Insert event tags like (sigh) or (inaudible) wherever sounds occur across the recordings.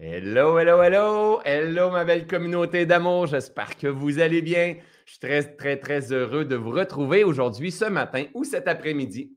Hello, hello, hello, hello ma belle communauté d'amour, j'espère que vous allez bien. Je suis très, très, très heureux de vous retrouver aujourd'hui, ce matin ou cet après-midi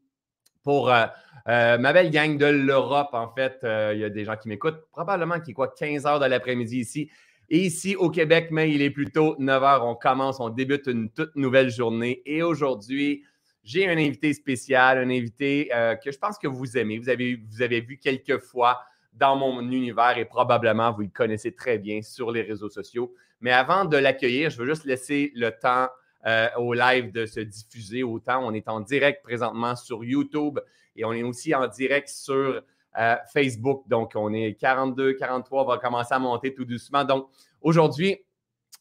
pour euh, euh, ma belle gang de l'Europe. En fait, euh, il y a des gens qui m'écoutent, probablement qui est quoi, 15 heures de l'après-midi ici. Et ici au Québec, mais il est plutôt 9 heures, on commence, on débute une toute nouvelle journée. Et aujourd'hui, j'ai un invité spécial, un invité que je pense que vous aimez. Vous avez, vous avez vu quelques fois dans mon univers et probablement vous le connaissez très bien sur les réseaux sociaux. Mais avant de l'accueillir, je veux juste laisser le temps euh, au live de se diffuser. Autant on est en direct présentement sur YouTube et on est aussi en direct sur euh, Facebook. Donc, on est 42, 43, on va commencer à monter tout doucement. Donc, aujourd'hui,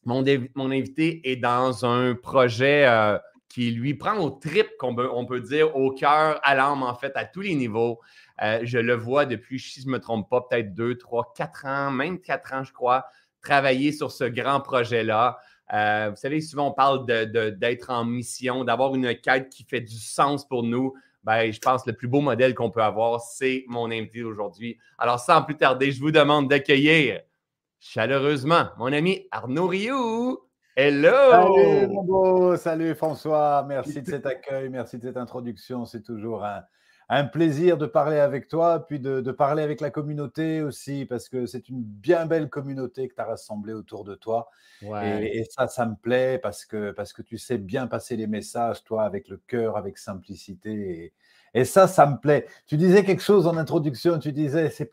mon, mon, invité est dans un projet euh, qui lui prend au trip, qu'on peut, on peut dire, au cœur, à l'âme, en fait, à tous les niveaux. Euh, je le vois depuis, si je ne me trompe pas, peut-être deux, trois, quatre ans, même quatre ans, je crois, travailler sur ce grand projet-là. Euh, vous savez, souvent, on parle d'être en mission, d'avoir une quête qui fait du sens pour nous. Ben, je pense que le plus beau modèle qu'on peut avoir, c'est mon invité aujourd'hui. Alors, sans plus tarder, je vous demande d'accueillir chaleureusement mon ami Arnaud Rioux. Hello! Salut mon beau, salut François, merci de cet accueil, merci de cette introduction, c'est toujours un, plaisir de parler avec toi, puis de, parler avec la communauté aussi, parce que c'est une bien belle communauté que tu as rassemblée autour de toi. Et, ça, ça me plaît parce que, parce que tu sais bien passer les messages, toi, avec le cœur, avec simplicité. Et, ça, ça me plaît. Tu disais quelque chose en introduction, tu disais, c'est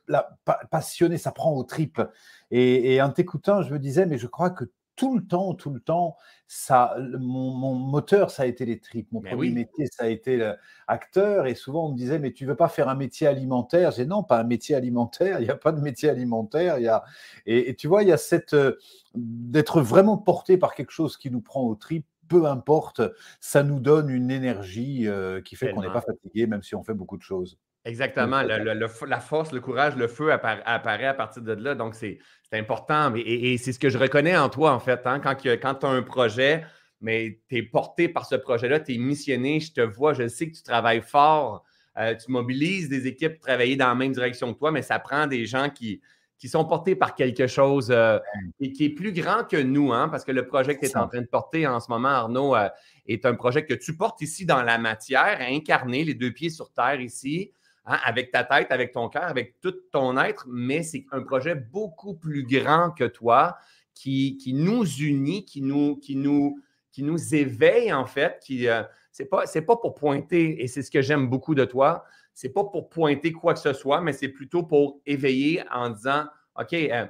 passionné, ça prend aux tripes. Et, et en t'écoutant, je me disais, mais je crois que tout le temps, tout le temps, ça, mon, moteur, ça a été les tripes. Mon premier métier, ça a été acteur. Et souvent, on me disait, mais tu veux pas faire un métier alimentaire? J'ai non, pas un métier alimentaire. Il n'y a pas de métier alimentaire. Il y a... et, tu vois, il y a cette euh, d'être vraiment porté par quelque chose qui nous prend aux tripes. Peu importe, ça nous donne une énergie euh, qui fait qu'on n'est pas fatigué, même si on fait beaucoup de choses. Exactement. la force, le courage, le feu apparaît, à partir de là. Donc, c'est important. Et, c'est ce que je reconnais en toi, en fait. Hein. Quand, tu as un projet, mais tu es porté par ce projet-là, tu es missionné, je te vois, je sais que tu travailles fort, euh, tu mobilises des équipes pour travailler dans la même direction que toi, mais ça prend des gens qui, qui sont portés par quelque chose euh, et qui est plus grand que nous, hein, parce que le projet que tu es en train de porter en ce moment, Arnaud, euh, est un projet que tu portes ici dans la matière, incarné, les deux pieds sur terre ici. Hein, avec ta tête, avec ton cœur, avec tout ton être, mais c'est un projet beaucoup plus grand que toi qui, qui nous unit, qui nous, qui, nous, qui nous éveille en fait. Qui, euh, c'est pas, c'est pas pour pointer, et c'est ce que j'aime beaucoup de toi, c'est pas pour pointer quoi que ce soit, mais c'est plutôt pour éveiller en disant, OK, euh,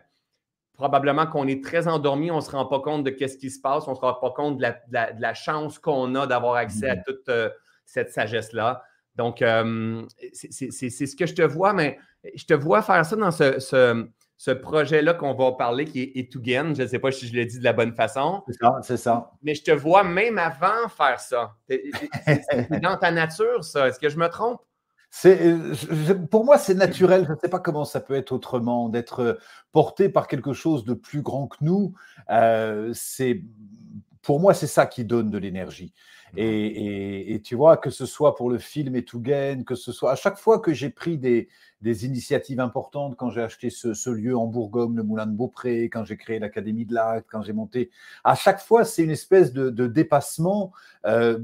probablement qu'on est très endormi, on ne se rend pas compte de ce qui se passe, on ne se rend pas compte de la, chance qu'on a d'avoir accès à mm-hmm. toute euh, cette sagesse-là. Donc, euh, c'est ce que je te vois, mais je te vois faire ça dans ce, projet-là qu'on va parler qui est Etugen. Je ne sais pas si je l'ai dit de la bonne façon. C'est ça, c'est ça. Mais je te vois même avant faire ça. C'est (laughs) dans ta nature, ça. Est-ce que je me trompe? pour moi, c'est naturel. Je ne sais pas comment ça peut être autrement, d'être porté par quelque chose de plus grand que nous. Euh, c'est pour moi, c'est ça qui donne de l'énergie. Et, tu vois, que ce soit pour le film et que ce soit à chaque fois que j'ai pris des, initiatives importantes, quand j'ai acheté ce, lieu en Bourgogne, le Moulin de Beaupré, quand j'ai créé l'Académie de l'Acte, quand j'ai monté, à chaque fois, c'est une espèce de, dépassement, euh,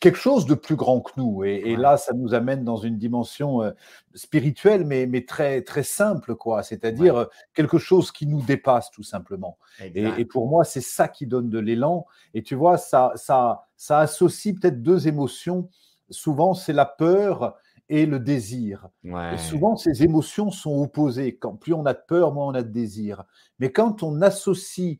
quelque chose de plus grand que nous. Et, là, ça nous amène dans une dimension euh, spirituelle, mais, mais très, très simple, quoi. C'est-à-dire euh, quelque chose qui nous dépasse, tout simplement. Et, et, pour moi, c'est ça qui donne de l'élan. Et tu vois, ça, ça, ça associe peut-être deux émotions. Souvent, c'est la peur et le désir. Et souvent, ces émotions sont opposées. Quand plus on a de peur, moins on a de désir. Mais quand on associe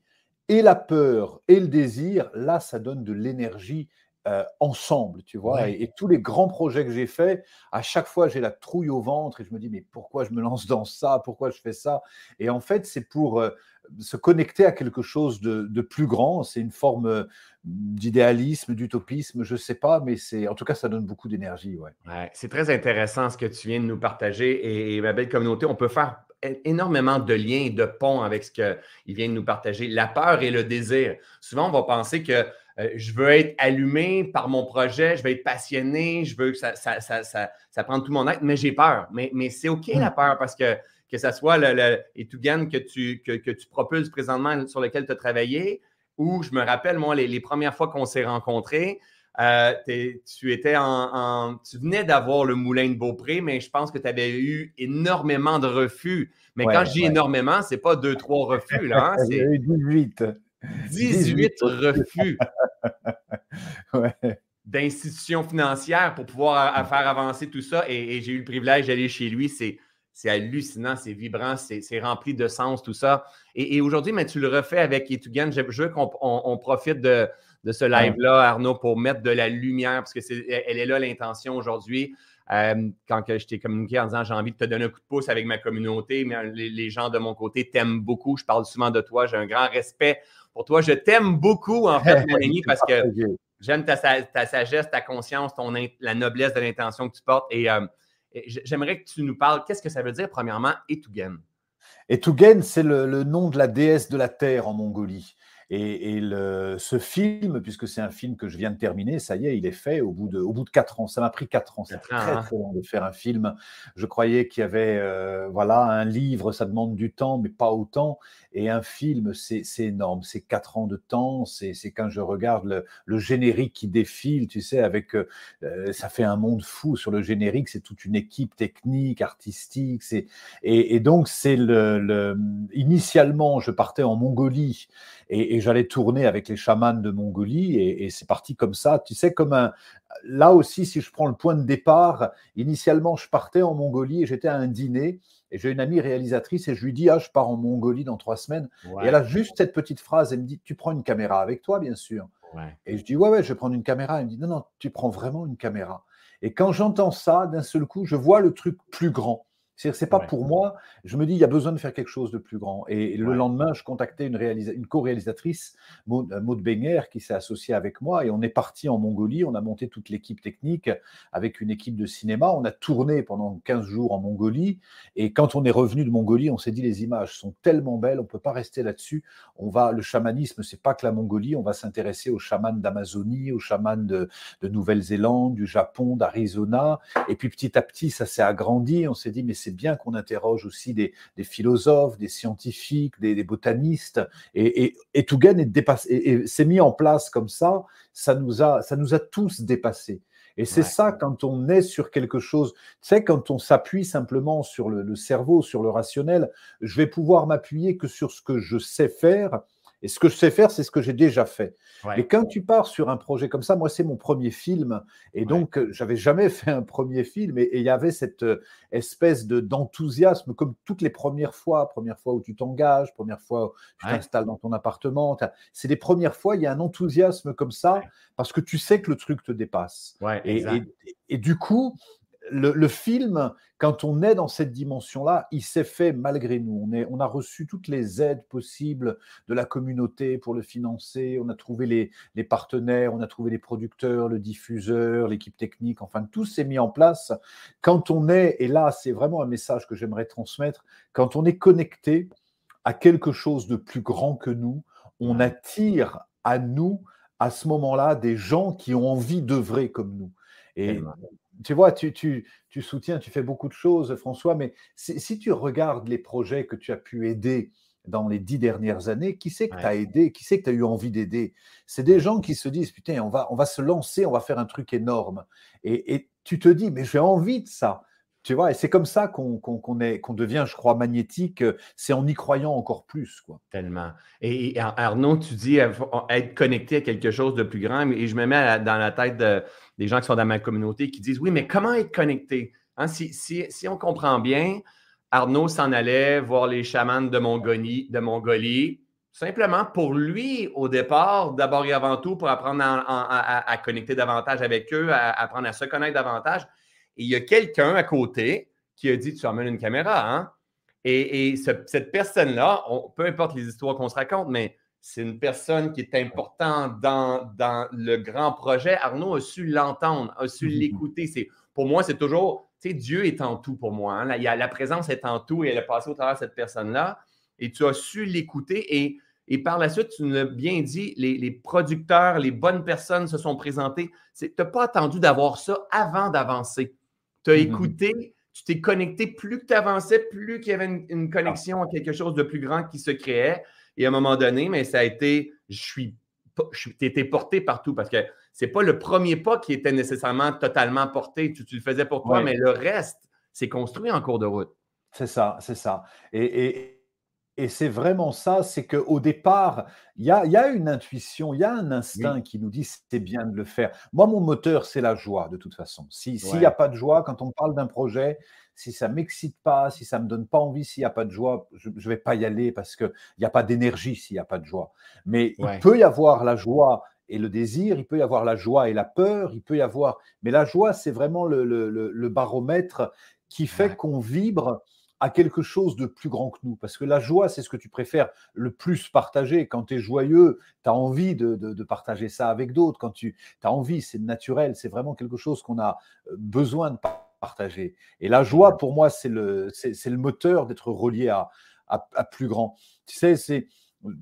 et la peur et le désir, là, ça donne de l'énergie euh, ensemble, tu vois. Et, tous les grands projets que j'ai faits, à chaque fois, j'ai la trouille au ventre et je me dis, mais pourquoi je me lance dans ça? Pourquoi je fais ça? Et en fait, c'est pour euh, se connecter à quelque chose de, plus grand. C'est une forme euh, d'idéalisme, d'utopisme, je ne sais pas, mais c'est en tout cas, ça donne beaucoup d'énergie. Ouais. c'est très intéressant ce que tu viens de nous partager. Et, ma belle communauté, on peut faire énormément de liens et de ponts avec ce qu'il vient de nous partager. La peur et le désir. Souvent, on va penser que euh, je veux être allumé par mon projet, je veux être passionné, je veux que ça, ça, ça, ça, prenne tout mon être, mais j'ai peur. Mais, mais c'est OK la mm. peur parce que que ce soit le, le Etugan que tu, que, que, tu propulses présentement sur lequel tu as travaillé, ou je me rappelle, moi, les, premières fois qu'on s'est rencontrés, euh, tu étais en, tu venais d'avoir le moulin de Beaupré, mais je pense que tu avais eu énormément de refus. Mais quand je dis énormément, ce n'est pas deux, trois refus. Là, hein, (laughs) c'est eu 18. 18 refus (laughs) d'institutions financières pour pouvoir faire avancer tout ça. Et, j'ai eu le privilège d'aller chez lui. C'est, hallucinant, c'est vibrant, c'est, rempli de sens, tout ça. Et, aujourd'hui, mais tu le refais avec Etugan. Je, veux qu'on profite de, ce live-là, Arnaud, pour mettre de la lumière, parce que c'est, elle est là l'intention aujourd'hui. Euh, quand je t'ai communiqué en disant j'ai envie de te donner un coup de pouce avec ma communauté, mais les, les gens de mon côté t'aiment beaucoup. Je parle souvent de toi, j'ai un grand respect pour toi. Je t'aime beaucoup, en fait, (laughs) mon ami, parce que j'aime ta, sagesse, ta conscience, ton, la noblesse de l'intention que tu portes. Et, euh, j'aimerais que tu nous parles, qu'est-ce que ça veut dire, premièrement, Etugen? Etugen, c'est le, nom de la déesse de la terre en Mongolie. Et, ce film, puisque c'est un film que je viens de terminer, ça y est, il est fait au bout de, au bout de quatre ans. Ça m'a pris quatre ans. C'est très, hein. très long de faire un film. Je croyais qu'il y avait, euh, voilà, un livre, ça demande du temps, mais pas autant. Et un film, c'est énorme. C'est quatre ans de temps. C'est quand je regarde le, générique qui défile, tu sais, avec, euh, euh, ça fait un monde fou sur le générique. C'est toute une équipe technique, artistique. Et, et donc, c'est le, le, initialement, je partais en Mongolie et, j'allais tourner avec les chamans de Mongolie et, c'est parti comme ça. Tu sais, comme un. Là aussi, si je prends le point de départ, initialement, je partais en Mongolie et j'étais à un dîner et j'ai une amie réalisatrice et je lui dis Ah, je pars en Mongolie dans trois semaines. Et elle a juste cette petite phrase elle me dit Tu prends une caméra avec toi, bien sûr. Et je dis Ouais, ouais, je vais prendre une caméra. Elle me dit Non, non, tu prends vraiment une caméra. Et quand j'entends ça, d'un seul coup, je vois le truc plus grand. C'est-à-dire c'est pas pour moi. Je me dis, il y a besoin de faire quelque chose de plus grand. Et le lendemain, je contactais une, une co-réalisatrice, Maud, euh, Benger, qui s'est associée avec moi. Et on est parti en Mongolie. On a monté toute l'équipe technique avec une équipe de cinéma. On a tourné pendant 15 jours en Mongolie. Et quand on est revenu de Mongolie, on s'est dit, les images sont tellement belles, on peut pas rester là-dessus. On va, le chamanisme, c'est pas que la Mongolie. On va s'intéresser aux chamans d'Amazonie, aux chamans de, de Nouvelle-Zélande, du Japon, d'Arizona. Et puis petit à petit, ça s'est agrandi. On s'est dit, mais c'est c'est bien qu'on interroge aussi des, philosophes, des scientifiques, des, botanistes. Et, et, et s'est mis en place comme ça, ça nous a, ça nous a tous dépassés. Et c'est ça quand on est sur quelque chose, tu sais, quand on s'appuie simplement sur le, cerveau, sur le rationnel, je vais pouvoir m'appuyer que sur ce que je sais faire et ce que je sais faire, c'est ce que j'ai déjà fait. Et quand tu pars sur un projet comme ça, moi, c'est mon premier film. Et donc, euh, j'avais jamais fait un premier film. Et il y avait cette euh, espèce de, d'enthousiasme, comme toutes les premières fois. Première fois où tu t'engages, première fois où tu t'installes dans ton appartement. C'est les premières fois, il y a un enthousiasme comme ça, parce que tu sais que le truc te dépasse. et, et, du coup, le, film, quand on est dans cette dimension-là, il s'est fait malgré nous. On, a reçu toutes les aides possibles de la communauté pour le financer. On a trouvé les, partenaires, on a trouvé les producteurs, le diffuseur, l'équipe technique. Enfin, tout s'est mis en place. Quand on est, et là, c'est vraiment un message que j'aimerais transmettre, quand on est connecté à quelque chose de plus grand que nous, on attire à nous, à ce moment-là, des gens qui ont envie d'œuvrer comme nous. Et tu vois, tu, tu, tu, soutiens, tu fais beaucoup de choses, François, mais si, tu regardes les projets que tu as pu aider dans les dix dernières années, qui c'est que tu as aidé, qui c'est que tu as eu envie d'aider? C'est des gens qui se disent, putain, on va, on va se lancer, on va faire un truc énorme. Et, et tu te dis, mais j'ai envie de ça. Tu vois, et c'est comme ça qu'on devient, je crois, magnétique. C'est en y croyant encore plus. Quoi. Tellement. Et, Arnaud, tu dis euh, être connecté à quelque chose de plus grand, et je me mets dans la tête des gens qui sont dans ma communauté qui disent Oui, mais comment être connecté? Hein, si, si, on comprend bien, Arnaud s'en allait voir les chamans de Mongolie, de Mongolie simplement pour lui, au départ, d'abord et avant tout, pour apprendre à, connecter davantage avec eux, à apprendre à se connaître davantage. Et il y a quelqu'un à côté qui a dit Tu amènes une caméra, hein? Et, cette personne-là, peu importe les histoires qu'on se raconte, mais c'est une personne qui est importante dans, dans le grand projet. Arnaud a su l'entendre, a su mm-hmm. l'écouter. pour moi, c'est toujours, tu sais, Dieu est en tout pour moi. Hein? la présence est en tout et elle est passée au travers de cette personne-là. Et tu as su l'écouter et Et par la suite, tu nous l'as bien dit, les, producteurs, les bonnes personnes se sont présentées. Tu n'as pas attendu d'avoir ça avant d'avancer. Tu as mm-hmm. écouté, tu t'es connecté. Plus que tu avançais, plus qu'il y avait une, connexion à quelque chose de plus grand qui se créait. Et à un moment donné, mais ça a été, je suis, tu étais porté partout parce que ce n'est pas le premier pas qui était nécessairement totalement porté. Tu, le faisais pour toi, mais le reste, c'est construit en cours de route. C'est ça, c'est ça. et, et c'est vraiment ça, c'est qu'au départ, il y a, une intuition, il y a un instinct qui nous dit c'est bien de le faire. Moi, mon moteur, c'est la joie, de toute façon. S'il n'y a pas de joie, quand on parle d'un projet, si ça ne m'excite pas, si ça ne me donne pas envie, s'il n'y a pas de joie, je ne vais pas y aller parce qu'il n'y a pas d'énergie s'il n'y a pas de joie. Mais il peut y avoir la joie et le désir, il peut y avoir la joie et la peur, il peut y avoir... Mais la joie, c'est vraiment le, baromètre qui fait qu'on vibre à quelque chose de plus grand que nous. Parce que la joie, c'est ce que tu préfères le plus partager. Quand tu es joyeux, tu as envie de, partager ça avec d'autres. Quand tu as envie, c'est naturel, c'est vraiment quelque chose qu'on a euh, besoin de partager. Et la joie, pour moi, c'est le, c'est, le moteur d'être relié à, à, plus grand. Tu sais, c'est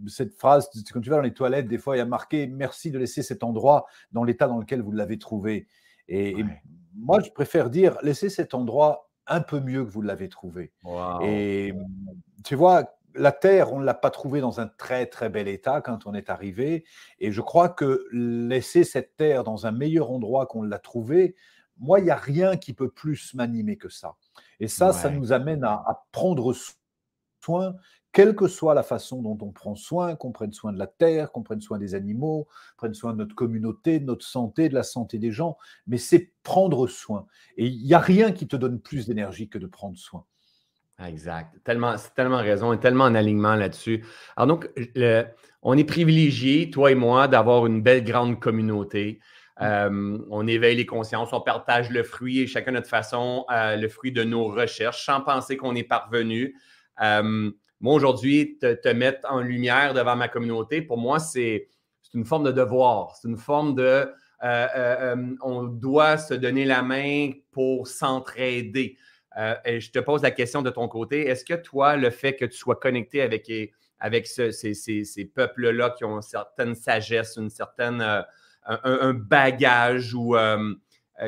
cette phrase, quand tu vas dans les toilettes, des fois, il y a marqué Merci de laisser cet endroit dans l'état dans lequel vous l'avez trouvé. et moi, je préfère dire Laissez cet endroit un peu mieux que vous l'avez trouvé. Et tu vois, la Terre, on ne l'a pas trouvée dans un très très bel état quand on est arrivé. Et je crois que laisser cette Terre dans un meilleur endroit qu'on l'a trouvée, moi, il n'y a rien qui peut plus m'animer que ça. Et ça, ça nous amène à, à prendre soin quelle que soit la façon dont on prend soin, qu'on prenne soin de la terre, qu'on prenne soin des animaux, prenne soin de notre communauté, de notre santé, de la santé des gens, mais c'est prendre soin. Et il n'y a rien qui te donne plus d'énergie que de prendre soin. Exact. Tellement, c'est tellement raison et tellement en alignement là-dessus. Alors donc, on est privilégié, toi et moi, d'avoir une belle grande communauté. Euh, on éveille les consciences, on partage le fruit et chacun notre façon, euh, le fruit de nos recherches, sans penser qu'on est parvenu. Euh, moi, aujourd'hui, te, mettre en lumière devant ma communauté, pour moi, c'est une forme de devoir. C'est une forme de. Euh, euh, euh, on doit se donner la main pour s'entraider. et je te pose la question de ton côté. Est-ce que toi, le fait que tu sois connecté avec, avec ces, peuples-là qui ont une certaine sagesse, une certaine, un, bagage ou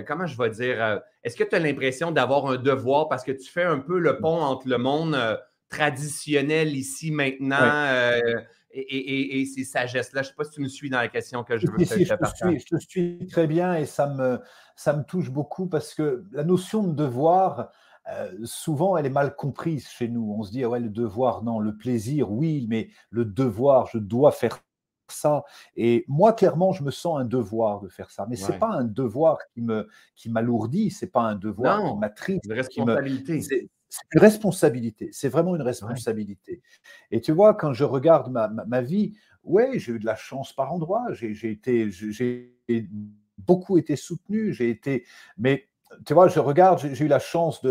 comment je vais dire, est-ce que tu as l'impression d'avoir un devoir parce que tu fais un peu le pont entre le monde traditionnel ici maintenant euh, et, ces sagesses-là. Je ne sais pas si tu me suis dans la question que je veux si, je, te je te suis très bien et ça me, ça me touche beaucoup parce que la notion de devoir, euh, souvent, elle est mal comprise chez nous. On se dit, ah ouais, le devoir, non, le plaisir, oui, mais le devoir, je dois faire ça. Et moi, clairement, je me sens un devoir de faire ça. Mais ce n'est pas un devoir qui me qui m'alourdit, c'est pas un devoir qui m'attriste. Une responsabilité c'est une responsabilité, c'est vraiment une responsabilité. Et tu vois, quand je regarde ma, ma, vie, ouais, j'ai eu de la chance par endroits, j'ai été, j'ai beaucoup été soutenu, j'ai été, mais tu vois, je regarde, j'ai eu la chance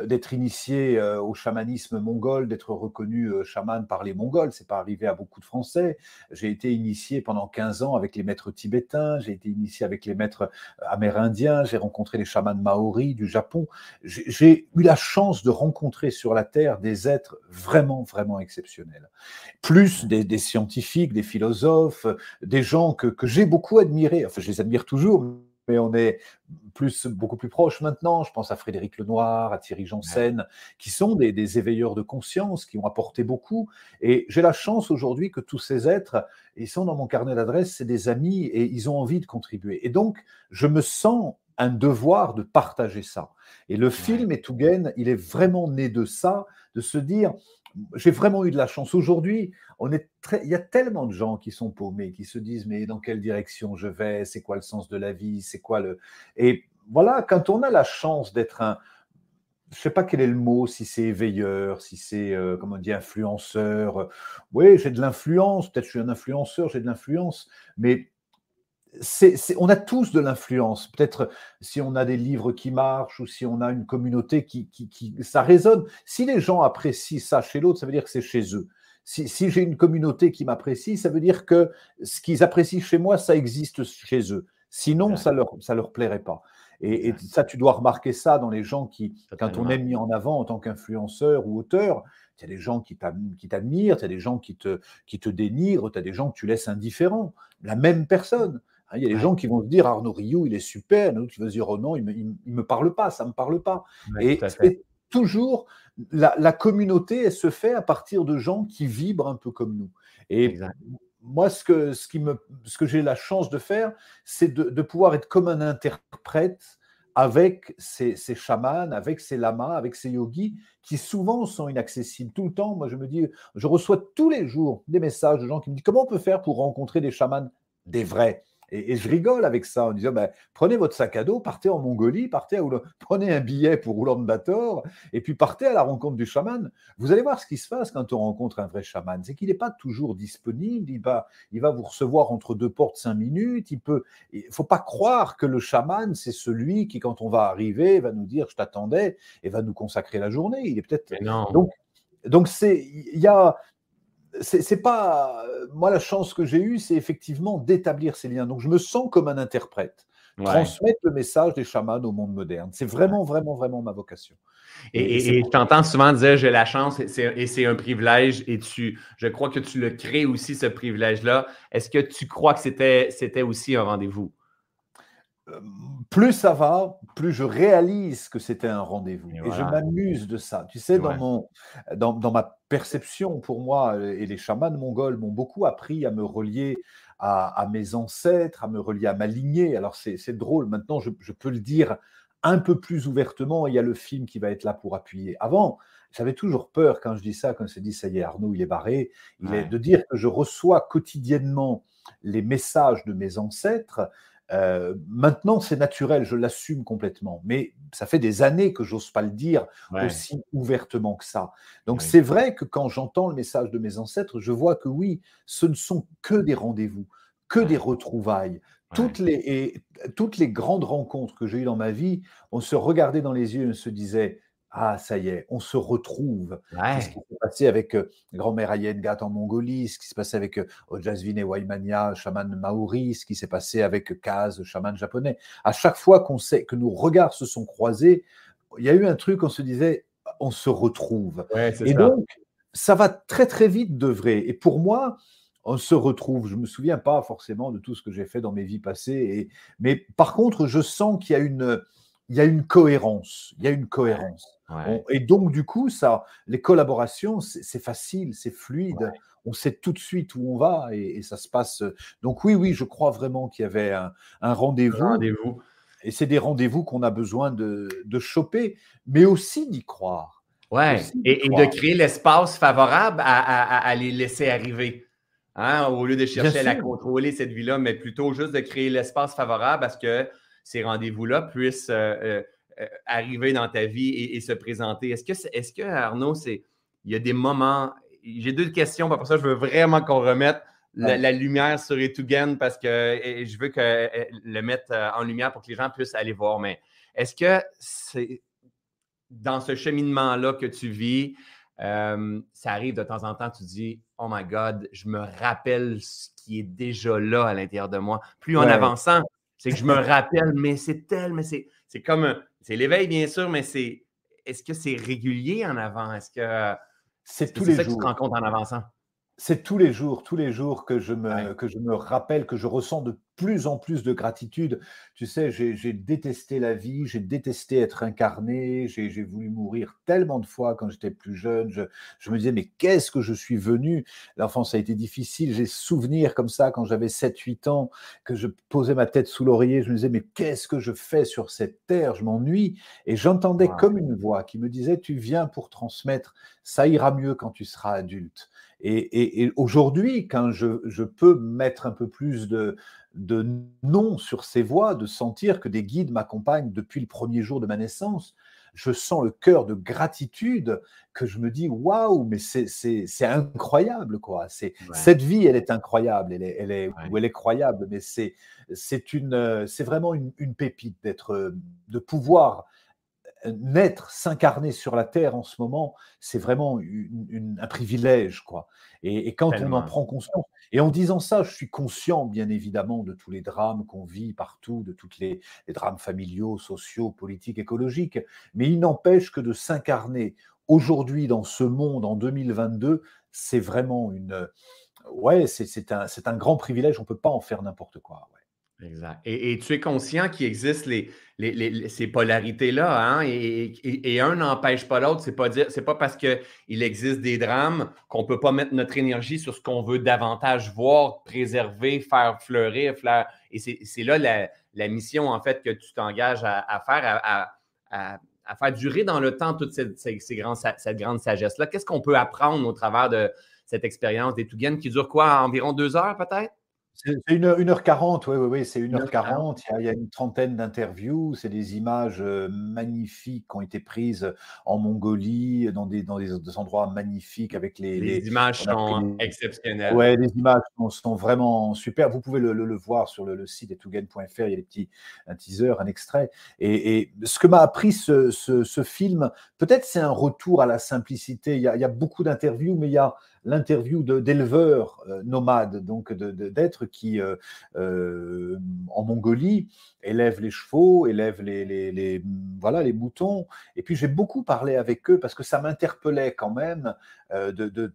d'être initié euh, au chamanisme mongol, d'être reconnu euh, chaman par les Mongols. C'est pas arrivé à beaucoup de Français. J'ai été initié pendant 15 ans avec les maîtres tibétains. J'ai été initié avec les maîtres euh, amérindiens. J'ai rencontré les chamans maoris du Japon. J'ai eu la chance de rencontrer sur la terre des êtres vraiment, vraiment exceptionnels. Plus des, scientifiques, des philosophes, des gens que, que j'ai beaucoup admirés. Enfin, je les admire toujours mais on est plus, beaucoup plus proche maintenant. Je pense à Frédéric Lenoir, à Thierry Janssen, qui sont des, éveilleurs de conscience, qui ont apporté beaucoup. Et j'ai la chance aujourd'hui que tous ces êtres, ils sont dans mon carnet d'adresses, c'est des amis et ils ont envie de contribuer. Et donc, je me sens un devoir de partager ça. Et le film Etugen, il est vraiment né de ça, de se dire, j'ai vraiment eu de la chance. Aujourd'hui, on est très, il y a tellement de gens qui sont paumés, qui se disent mais dans quelle direction je vais? C'est quoi le sens de la vie? C'est quoi le Et voilà, quand on a la chance d'être un, je sais pas quel est le mot, si c'est éveilleur, si c'est, euh, comment on dit, influenceur. Oui, j'ai de l'influence, peut-être je suis un influenceur, j'ai de l'influence, mais on a tous de l'influence. Peut-être si on a des livres qui marchent ou si on a une communauté qui, ça résonne. Si les gens apprécient ça chez l'autre, ça veut dire que c'est chez eux. Si, j'ai une communauté qui m'apprécie, ça veut dire que ce qu'ils apprécient chez moi, ça existe chez eux. Sinon, ça leur ça leur plairait pas. Et, ça, tu dois remarquer ça dans les gens qui, quand on est mis en avant en tant qu'influenceur ou auteur, il y a des gens qui t'admirent, il y a des gens qui te, qui te dénigrent, tu as des gens que tu laisses indifférents. La même personne. Hein, il y a des gens qui vont se dire Arnaud Rioux, il est super. D'autres qui vont se dire Oh non, il ne me, parle pas, ça ne me parle pas. et c'est toujours la, communauté, elle se fait à partir de gens qui vibrent un peu comme nous. Et moi, ce que, ce, qui me, ce que j'ai la chance de faire, c'est de, pouvoir être comme un interprète avec ces, ces, chamans, avec ces lamas, avec ces yogis qui souvent sont inaccessibles. Tout le temps, moi, je me dis, je reçois tous les jours des messages de gens qui me disent comment on peut faire pour rencontrer des chamans, des vrais? Et, je rigole avec ça en disant ben, prenez votre sac à dos, partez en Mongolie, partez à (laughs) prenez un billet pour Ulaanbaatar et puis partez à la rencontre du chaman. Vous allez voir ce qui se passe quand on rencontre un vrai chaman. C'est qu'il n'est pas toujours disponible. Il va, il va vous recevoir entre deux portes cinq minutes. Il peut. Il faut pas croire que le chaman c'est celui qui, quand on va arriver, va nous dire je t'attendais et va nous consacrer la journée. Il est peut-être. Donc, donc c'est il y a c'est pas moi la chance que j'ai eue, c'est effectivement d'établir ces liens. Donc je me sens comme un interprète, transmettre le message des chamans au monde moderne. C'est vraiment, vraiment, vraiment ma vocation. Et, je t'entends souvent dire j'ai la chance et c'est un privilège et tu, je crois que tu le crées aussi ce privilège-là. Est-ce que tu crois que c'était aussi un rendez-vous? Plus ça va, plus je réalise que c'était un rendez-vous. Et, je m'amuse de ça. Tu sais, dans, mon, dans, ma perception, pour moi, et les chamans mongols m'ont beaucoup appris à me relier à, mes ancêtres, à me relier à ma lignée. Alors c'est drôle, maintenant je, peux le dire un peu plus ouvertement, il y a le film qui va être là pour appuyer. Avant, j'avais toujours peur quand je dis ça, quand se dit ça y est, Arnaud, il est barré, il est de dire que je reçois quotidiennement les messages de mes ancêtres, euh, maintenant, c'est naturel, je l'assume complètement, mais ça fait des années que j'ose pas le dire aussi ouvertement que ça. Donc c'est vrai que quand j'entends le message de mes ancêtres, je vois que oui, ce ne sont que des rendez-vous, que des retrouvailles. Toutes les, et, toutes les grandes rencontres que j'ai eues dans ma vie, on se regardait dans les yeux et on se disait ah, ça y est, on se retrouve. Ce qui s'est passé avec grand-mère Ayengat en Mongolie, ce qui s'est passé avec Ojasvin et Waimania, chaman maori, ce qui s'est passé avec Kaz, chaman japonais. À chaque fois qu'on sait que nos regards se sont croisés, il y a eu un truc, on se disait, on se retrouve. et donc, ça va très très vite d'œuvrer. Et pour moi, on se retrouve. Je ne me souviens pas forcément de tout ce que j'ai fait dans mes vies passées. Et... Mais par contre, je sens qu'il y a une, il y a une cohérence. Il y a une cohérence et donc, du coup, ça, les collaborations, c'est facile, c'est fluide. On sait tout de suite où on va et, ça se passe. Donc, oui, oui, je crois vraiment qu'il y avait un, rendez-vous. Rendez et c'est des rendez-vous qu'on a besoin de, de choper, mais aussi d'y croire. Ouais, et, de créer l'espace favorable à, les laisser arriver. Hein, au lieu de chercher à la contrôler, cette vie-là, mais plutôt juste de créer l'espace favorable à ce que ces rendez-vous-là puissent. Euh, euh, euh, arriver dans ta vie et, se présenter? Est-ce que, est, que, Arnaud, c'est, il y a des moments. J'ai deux questions, pour ça, je veux vraiment qu'on remette la, lumière sur Etugan parce que je veux que, euh, le mettre euh, en lumière pour que les gens puissent aller voir. Mais est-ce que c'est dans ce cheminement-là que tu vis, ça arrive de temps en temps, tu dis Oh my God, je me rappelle ce qui est déjà là à l'intérieur de moi. Plus en avançant, c'est que je me rappelle, mais c'est tel, mais c'est, c'est comme c'est l'éveil, bien sûr, mais c'est est-ce que c'est régulier en avant? Est-ce que c'est tous les jours. que tu te rends compte en avançant? C'est tous les jours, tous les jours que je me, que je me rappelle, que je ressens de plus en plus de gratitude. Tu sais, j'ai détesté la vie, j'ai détesté être incarné, j'ai voulu mourir tellement de fois quand j'étais plus jeune. Je, me disais, mais qu'est-ce que je suis venu? L'enfance a été difficile. J'ai souvenir comme ça quand j'avais 7-8 ans, que je posais ma tête sous l'oreiller. Je me disais, mais qu'est-ce que je fais sur cette terre? Je m'ennuie. Et j'entendais comme une voix qui me disait, tu viens pour transmettre, ça ira mieux quand tu seras adulte. Et, aujourd'hui, quand je, peux mettre un peu plus de, de nom sur ces voix, de sentir que des guides m'accompagnent depuis le premier jour de ma naissance, je sens le cœur de gratitude que je me dis waouh, mais c'est incroyable quoi. C'est cette vie, elle est incroyable, elle est, elle est, elle est croyable, mais c'est c'est une c'est vraiment une, une pépite d'être de pouvoir naître, s'incarner sur la terre en ce moment, c'est vraiment un privilège, quoi. Et, quand on en prend conscience, et en disant ça, je suis conscient, bien évidemment, de tous les drames qu'on vit partout, de tous les, les, drames familiaux, sociaux, politiques, écologiques, mais il n'empêche que de s'incarner aujourd'hui dans ce monde en 2022, c'est vraiment une, ouais, c'est un, un, grand privilège. On ne peut pas en faire n'importe quoi. Exact. Et, tu es conscient qu'il existe les, ces polarités-là, hein? et, un n'empêche pas l'autre. C'est pas dire, c'est pas parce qu'il existe des drames qu'on ne peut pas mettre notre énergie sur ce qu'on veut davantage voir, préserver, faire fleurir, Et c'est là la, mission, en fait, que tu t'engages à, faire, à, faire durer dans le temps toute cette, cette grande sagesse-là. Qu'est-ce qu'on peut apprendre au travers de cette expérience des Touganes qui dure quoi, environ deux heures peut-être? C'est 1h40, oui, oui, oui, c'est 1h40. Il y, a, une trentaine d'interviews. C'est des images euh, magnifiques qui ont été prises en Mongolie, dans des, dans des, endroits magnifiques avec les. Les, images sont exceptionnelles. Oui, les images sont, vraiment super. Vous pouvez le, voir sur le, site etougen.fr. Il y a des petits, un teaser, un extrait. Et, ce que m'a appris ce, ce, film, peut-être c'est un retour à la simplicité. Il y a, il y a beaucoup d'interviews, mais il y a l'interview d'éleveurs euh, nomades, donc d'êtres qui, euh, euh, en Mongolie, élèvent les chevaux, élèvent les, les, voilà, les moutons. Et puis j'ai beaucoup parlé avec eux parce que ça m'interpellait quand même de,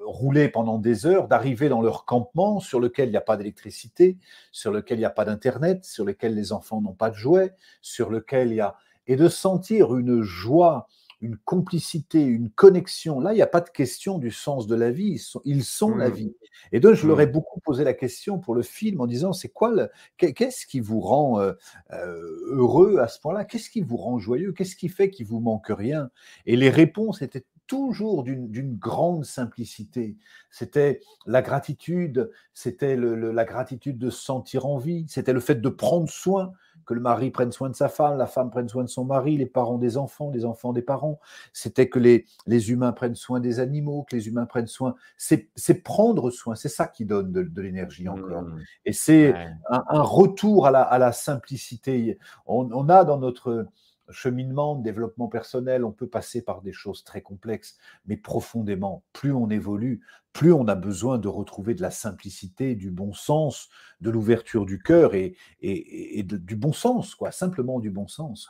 rouler pendant des heures, d'arriver dans leur campement sur lequel il n'y a pas d'électricité, sur lequel il n'y a pas d'Internet, sur lequel les enfants n'ont pas de jouets, sur lequel il y a... Et de sentir une joie une complicité, une connexion. Là, il n'y a pas de question du sens de la vie. Ils sont, la mmh. vie. Et donc, je leur ai mmh. beaucoup posé la question pour le film en disant c'est quoi qu'est-ce qui vous rend euh, euh, heureux à ce point-là? Qu'est-ce qui vous rend joyeux? Qu'est-ce qui fait qu'il vous manque rien? Et les réponses étaient toujours d'une grande simplicité. C'était la gratitude, c'était la gratitude de se sentir en vie, c'était le fait de prendre soin que le mari prenne soin de sa femme, la femme prenne soin de son mari, les parents des enfants, les enfants des parents. C'était que les, les humains prennent soin des animaux, que les humains prennent soin. C'est prendre soin, c'est ça qui donne de, l'énergie encore. Mmh. Et c'est un, retour à la, à la simplicité. On, on, a dans notre cheminement, de développement personnel, on peut passer par des choses très complexes, mais profondément, plus on évolue, plus on a besoin de retrouver de la simplicité, du bon sens, de l'ouverture du cœur et, et, du bon sens, quoi, simplement du bon sens.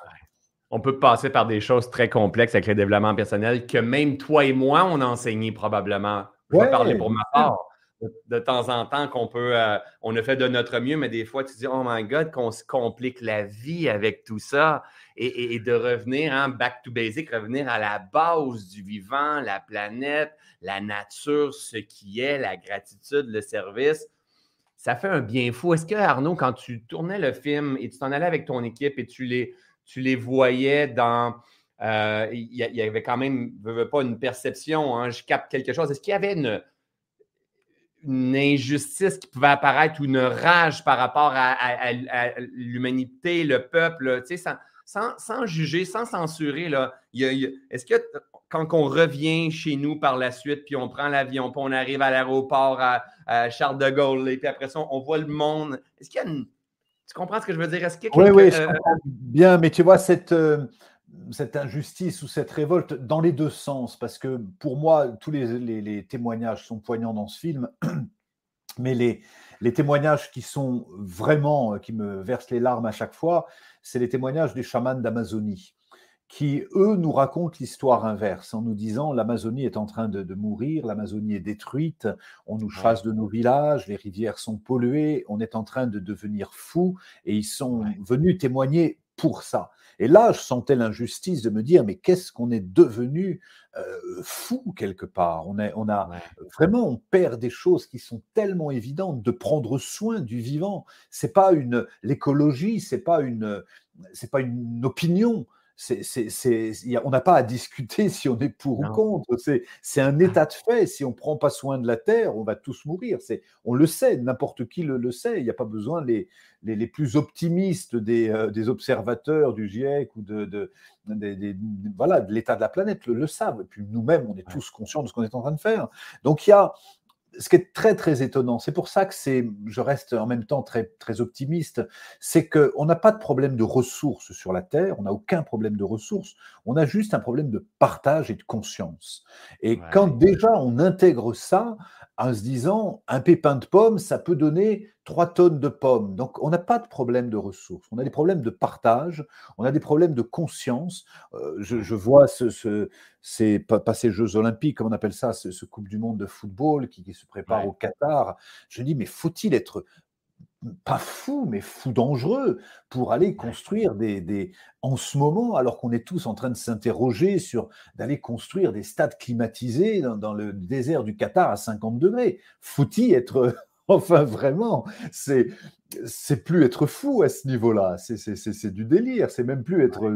On peut passer par des choses très complexes avec le développement personnel que même toi et moi, on a enseigné probablement. Je vais parler pour ma part de, temps en temps qu'on peut, euh, on a fait de notre mieux, mais des fois, tu dis, oh my God, qu'on se complique la vie avec tout ça et, de revenir, hein, back to basic, revenir à la base du vivant, la planète, la nature, ce qui est, la gratitude, le service. Ça fait un bien fou. Est-ce que, Arnaud, quand tu tournais le film et tu t'en allais avec ton équipe et tu les, voyais dans. Euh, il y, avait quand même, pas, une perception, hein, je capte quelque chose. Est-ce qu'il y avait une, une injustice qui pouvait apparaître ou une rage par rapport à, l'humanité, le peuple, tu sais, sans, juger, sans censurer. est-ce que quand on revient chez nous par la suite, puis on prend l'avion, puis on arrive à l'aéroport à, Charles de Gaulle, et puis après ça, on voit le monde, est-ce qu'il y a une... Tu comprends ce que je veux dire? Est-ce qu'il y a Oui, oui, je euh, comprends bien, mais tu vois, cette... Euh, cette injustice ou cette révolte dans les deux sens, parce que pour moi, tous les, témoignages sont poignants dans ce film, (clears throat) mais les, les, témoignages qui sont vraiment, qui me versent les larmes à chaque fois, c'est les témoignages des chamans d'Amazonie, qui, eux, nous racontent l'histoire inverse, en nous disant l'Amazonie est en train de, mourir, l'Amazonie est détruite, on nous chasse de nos villages, les rivières sont polluées, on est en train de devenir fou, et ils sont venus témoigner pour ça. Et là, je sentais l'injustice de me dire, mais qu'est-ce qu'on est devenu euh, fou quelque part? On, on a vraiment, on perd des choses qui sont tellement évidentes de prendre soin du vivant. C'est pas une l'écologie, c'est pas une, c'est pas une opinion on n'a pas à discuter (laughs) si on est pour ou contre. C'est un état de fait. Si on ne prend pas soin de la Terre, on va tous mourir. On le sait, n'importe qui le, sait. Il n'y a pas besoin, les, les, plus optimistes des, des, observateurs du GIEC ou de, de, voilà, de l'état de la planète le, savent. Et puis nous-mêmes, on est tous conscients de ce qu'on est en train de faire. Donc il y a ce qui est très très étonnant, c'est pour ça que c'est, je reste en même temps très très optimiste, c'est que on n'a pas de problème de ressources sur la Terre, on n'a aucun problème de ressources, on a juste un problème de partage et de conscience. Et quand déjà on intègre ça, en se disant un pépin de pomme, ça peut donner trois tonnes de pommes. Donc on n'a pas de problème de ressources, on a des problèmes de partage, on a des problèmes de conscience. Euh, je, vois ce, ce ces, pas, ces Jeux Olympiques, comme on appelle ça, ce, Coupe du Monde de football qui, se prépare au Qatar. Je dis, mais faut-il être pas fou, mais fou dangereux pour aller construire des, des en ce moment, alors qu'on est tous en train de s'interroger sur d'aller construire des stades climatisés dans, le désert du Qatar à 50 degrés? Faut-il être, (laughs) enfin vraiment, c'est c'est plus être fou à ce niveau-là, c'est du délire, c'est même plus être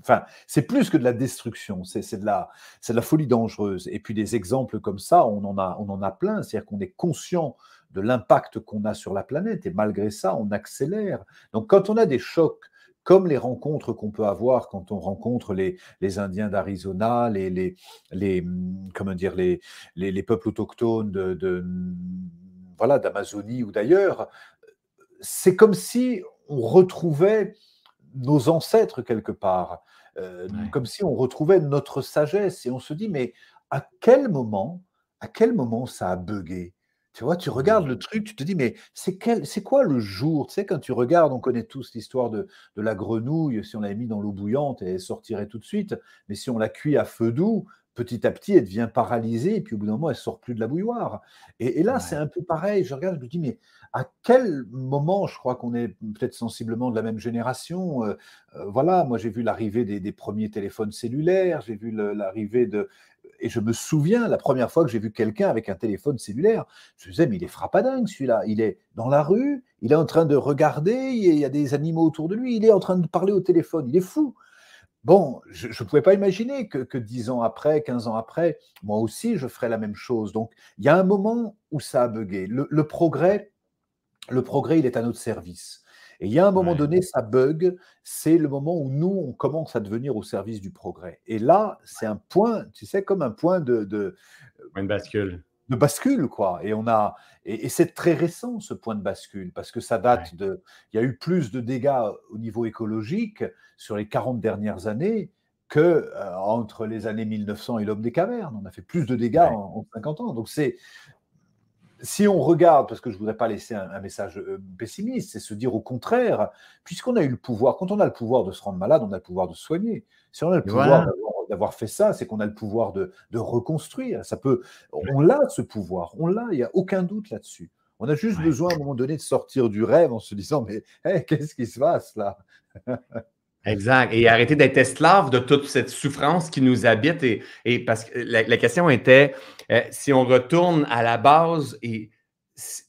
Enfin, c'est plus que de la destruction, c'est de, la, de la folie dangereuse. Et puis des exemples comme ça, on en a, on en a plein. C'est-à-dire qu'on est conscient de l'impact qu'on a sur la planète et malgré ça, on accélère. Donc quand on a des chocs comme les rencontres qu'on peut avoir quand on rencontre les, les Indiens d'Arizona, les, les, les, comment dire, les, les, peuples autochtones de, de voilà d'Amazonie ou d'ailleurs, c'est comme si on retrouvait nos ancêtres quelque part, euh, comme si on retrouvait notre sagesse et on se dit mais à quel moment, à quel moment ça a bugué? Tu vois, tu regardes le truc, tu te dis, mais c'est quel, c'est quoi le jour? Tu sais, quand tu regardes, on connaît tous l'histoire de, de la grenouille. Si on l'avait mis dans l'eau bouillante, elle sortirait tout de suite. Mais si on la cuit à feu doux, petit à petit, elle devient paralysée, et puis au bout d'un moment, elle sort plus de la bouilloire. Et, là, c'est un peu pareil. Je regarde, je me dis, mais à quel moment, je crois qu'on est peut-être sensiblement de la même génération. Euh, euh, voilà, moi j'ai vu l'arrivée des, des, premiers téléphones cellulaires, j'ai vu l'arrivée de, et je me souviens, la première fois que j'ai vu quelqu'un avec un téléphone cellulaire, je me disais, mais il est frappadingue celui-là. Il est dans la rue, il est en train de regarder, il y a des animaux autour de lui, il est en train de parler au téléphone, il est fou. Bon, je ne pouvais pas imaginer que, dix ans après, 15 ans après, moi aussi, je ferais la même chose. Donc, il y a un moment où ça a bugué. le progrès, le progrès, il est à notre service. Et il y a un moment donné, ça bug, c'est le moment où nous, on commence à devenir au service du progrès. Et là, c'est un point, tu sais, comme un point de... de point de bascule. De bascule, quoi. Et on a, et, c'est très récent ce point de bascule parce que ça date de, il y a eu plus de dégâts au niveau écologique sur les 40 dernières années que euh, entre les années 1900 et l'homme des cavernes. On a fait plus de dégâts en, en 50 ans. Donc c'est, si on regarde, parce que je ne voudrais pas laisser un, message euh, pessimiste, c'est se dire au contraire, puisqu'on a eu le pouvoir, quand on a le pouvoir de se rendre malade, on a le pouvoir de soigner. Si on a le pouvoir d'avoir fait ça, c'est qu'on a le pouvoir de, reconstruire. Ça peut, on l'a ce pouvoir, on l'a, il n'y a aucun doute là-dessus. On a juste besoin à un moment donné de sortir du rêve en se disant mais qu'est-ce qui se passe là? (laughs) Exact. Et arrêter d'être esclave de toute cette souffrance qui nous habite. Et, parce que la, question était, euh, si on retourne à la base, et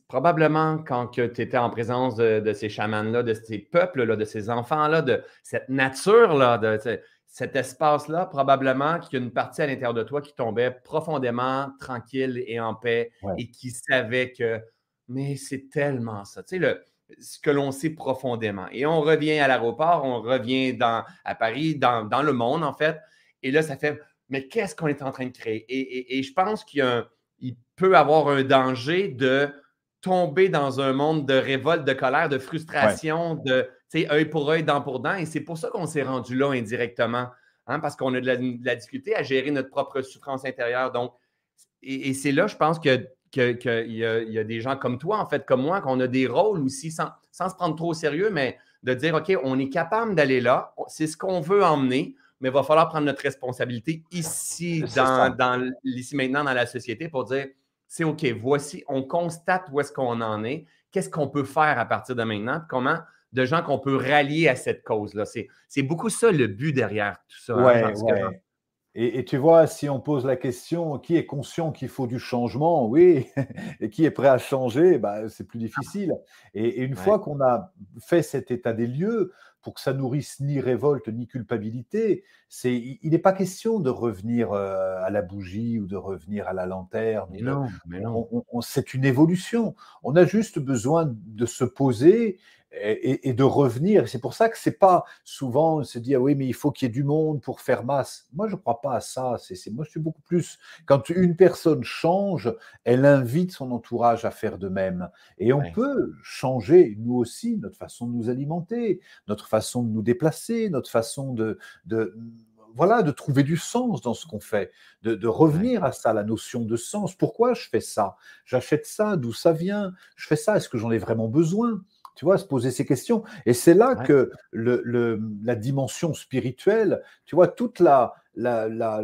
probablement quand tu étais en présence de, ces chamans-là, de ces peuples-là, de ces enfants-là, de cette nature-là, de, cet espace-là, probablement qu'il y a une partie à l'intérieur de toi qui tombait profondément tranquille et en paix et qui savait que, mais c'est tellement ça. Tu sais, le, ce que l'on sait profondément. Et on revient à l'aéroport, on revient dans, à Paris, dans, le monde, en fait. Et là, ça fait, mais qu'est-ce qu'on est en train de créer? Et, je pense qu'il y peut avoir un danger de tomber dans un monde de révolte, de colère, de frustration, de, sais, œil pour œil, dent pour dent. Et c'est pour ça qu'on s'est rendu là indirectement, hein, parce qu'on a de la, difficulté à gérer notre propre souffrance intérieure. Donc, et c'est là, je pense que qu'il y, a des gens comme toi, en fait, comme moi, qu'on a des rôles aussi sans, se prendre trop au sérieux, mais de dire, OK, on est capable d'aller là, c'est ce qu'on veut emmener, mais il va falloir prendre notre responsabilité ici, dans, ici maintenant, dans la société pour dire, c'est OK, voici, on constate où est-ce qu'on en est, qu'est-ce qu'on peut faire à partir de maintenant, comment de gens qu'on peut rallier à cette cause-là. C'est beaucoup ça le but derrière tout ça. Hein, ouais, et, tu vois, si on pose la question, qui est conscient qu'il faut du changement, oui, (laughs) et qui est prêt à changer, bah, c'est plus difficile. Et, une fois qu'on a fait cet état des lieux, pour que ça nourrisse ni révolte ni culpabilité, c'est, il n'est pas question de revenir euh, à la bougie ou de revenir à la lanterne. non, mais non. c'est une évolution. On a juste besoin de se poser et, de revenir. C'est pour ça que c'est pas souvent on se dit ah oui mais il faut qu'il y ait du monde pour faire masse. Moi je ne crois pas à ça. C'est moi je suis beaucoup plus quand une personne change, elle invite son entourage à faire de même. Et on peut changer nous aussi notre façon de nous alimenter, notre façon de nous déplacer, notre façon de, de voilà, de trouver du sens dans ce qu'on fait, de, revenir à ça, la notion de sens. Pourquoi je fais ça? J'achète ça, d'où ça vient? Je fais ça, est-ce que j'en ai vraiment besoin? Tu vois, se poser ces questions. Et c'est là que le, la dimension spirituelle, tu vois, toute la, la, la,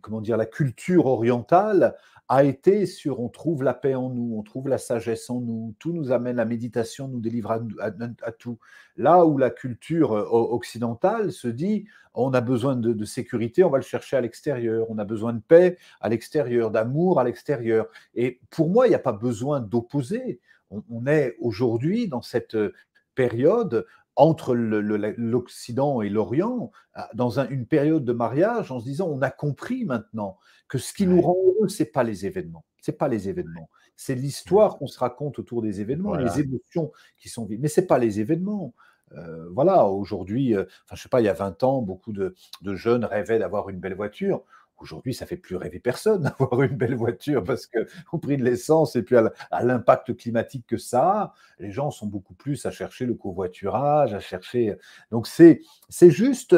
comment dire, la culture orientale a été sur on trouve la paix en nous, on trouve la sagesse en nous, tout nous amène, la méditation nous délivre à, tout. Là où la culture euh, occidentale se dit on a besoin de, sécurité, on va le chercher à l'extérieur, on a besoin de paix à l'extérieur, d'amour à l'extérieur. Et pour moi, il n'y a pas besoin d'opposer. On, est aujourd'hui dans cette euh, période entre l'Occident et l'Orient, euh, dans une période de mariage, en se disant on a compris maintenant que ce qui nous rend heureux, c'est pas les événements. C'est pas les événements. C'est l'histoire qu'on se raconte autour des événements, les émotions qui sont vives. Mais c'est pas les événements. Euh, voilà, aujourd'hui, euh, enfin, je sais pas, il y a 20 ans, beaucoup de, jeunes rêvaient d'avoir une belle voiture. Aujourd'hui, ça fait plus rêver personne (laughs) d'avoir une belle voiture parce que au prix de l'essence et puis à l'impact climatique que ça a, les gens sont beaucoup plus à chercher le covoiturage, à chercher. Donc c'est c'est juste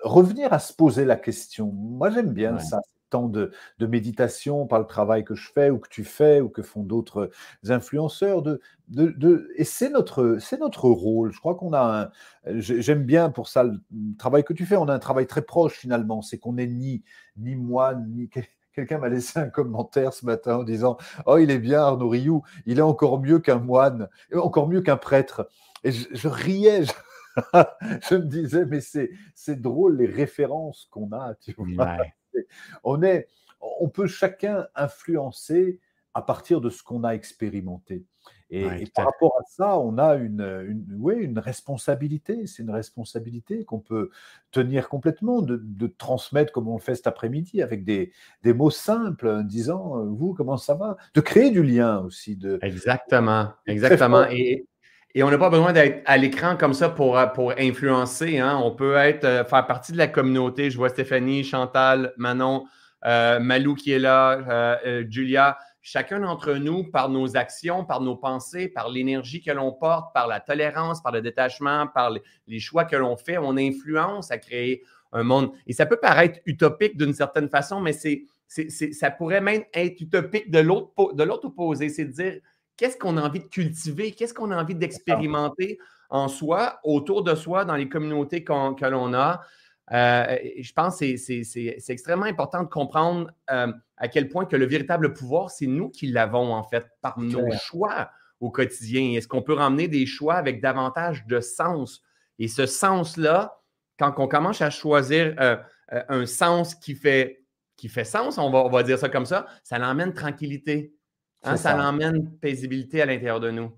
revenir à se poser la question. Moi, j'aime bien ça temps de, méditation par le travail que je fais ou que tu fais ou que font d'autres influenceurs. De, de, et c'est notre, c'est notre rôle. Je crois qu'on a j'aime bien pour ça le travail que tu fais. On a un travail très proche finalement. C'est qu'on n'est ni, ni moi, ni quelqu'un m'a laissé un commentaire ce matin en disant Oh, il est bien, Arnaud Rioux, il est encore mieux qu'un moine, encore mieux qu'un prêtre. Et je, riais, (laughs) je, me disais Mais c'est drôle les références qu'on a, tu vois on, est, on peut chacun influencer à partir de ce qu'on a expérimenté. Et, par rapport à ça, on a une, une responsabilité. C'est une responsabilité qu'on peut tenir complètement, de, transmettre comme on le fait cet après-midi, avec des, mots simples, en disant Vous, comment ça va? De créer du lien aussi. De, exactement, exactement. Et, et on n'a pas besoin d'être à l'écran comme ça pour, euh, pour influencer. Hein. On peut être, euh, faire partie de la communauté. Je vois Stéphanie, Chantal, Manon, euh, Malou qui est là, Julia. Chacun d'entre nous, par nos actions, par nos pensées, par l'énergie que l'on porte, par la tolérance, par le détachement, par les, choix que l'on fait, on influence à créer un monde. Et ça peut paraître utopique d'une certaine façon, mais c'est, ça pourrait même être utopique de l'autre, de l'autre opposé. C'est de dire, qu'est-ce qu'on a envie de cultiver, qu'est-ce qu'on a envie d'expérimenter en soi, autour de soi, dans les communautés que l'on a? Euh, je pense que c'est extrêmement important de comprendre euh, à quel point que le véritable pouvoir, c'est nous qui l'avons en fait par nos choix au quotidien. Est-ce qu'on peut ramener des choix avec davantage de sens? Et ce sens-là, quand on commence à choisir euh, un sens qui fait, qui fait sens, on va, on va dire ça comme ça, ça l'emmène tranquillité. Hein, ça, ça emmène paisibilité à l'intérieur de nous.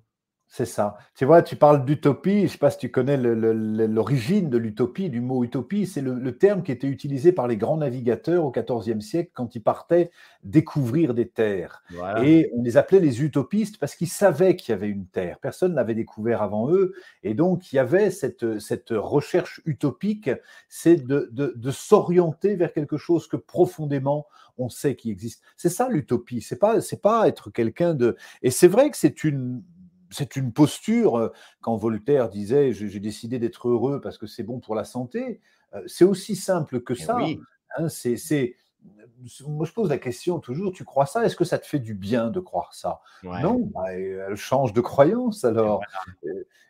C'est ça. Tu vois, tu parles d'utopie. Je ne sais pas si tu connais l'origine de l'utopie, du mot utopie. C'est le, terme qui était utilisé par les grands navigateurs au XIVe siècle quand ils partaient découvrir des terres. Et on les appelait les utopistes parce qu'ils savaient qu'il y avait une terre. Personne n'avait découvert avant eux. Et donc, il y avait cette, cette recherche utopique, c'est de, de, s'orienter vers quelque chose que profondément on sait qui existe. C'est ça l'utopie. C'est pas, c'est pas être quelqu'un de. Et c'est vrai que c'est une c'est une posture, quand Voltaire disait j'ai décidé d'être heureux parce que c'est bon pour la santé, c'est aussi simple que ça. Hein, c'est, moi, je pose la question toujours tu crois ça? Est-ce que ça te fait du bien de croire ça? Non, bah, elle change de croyance alors.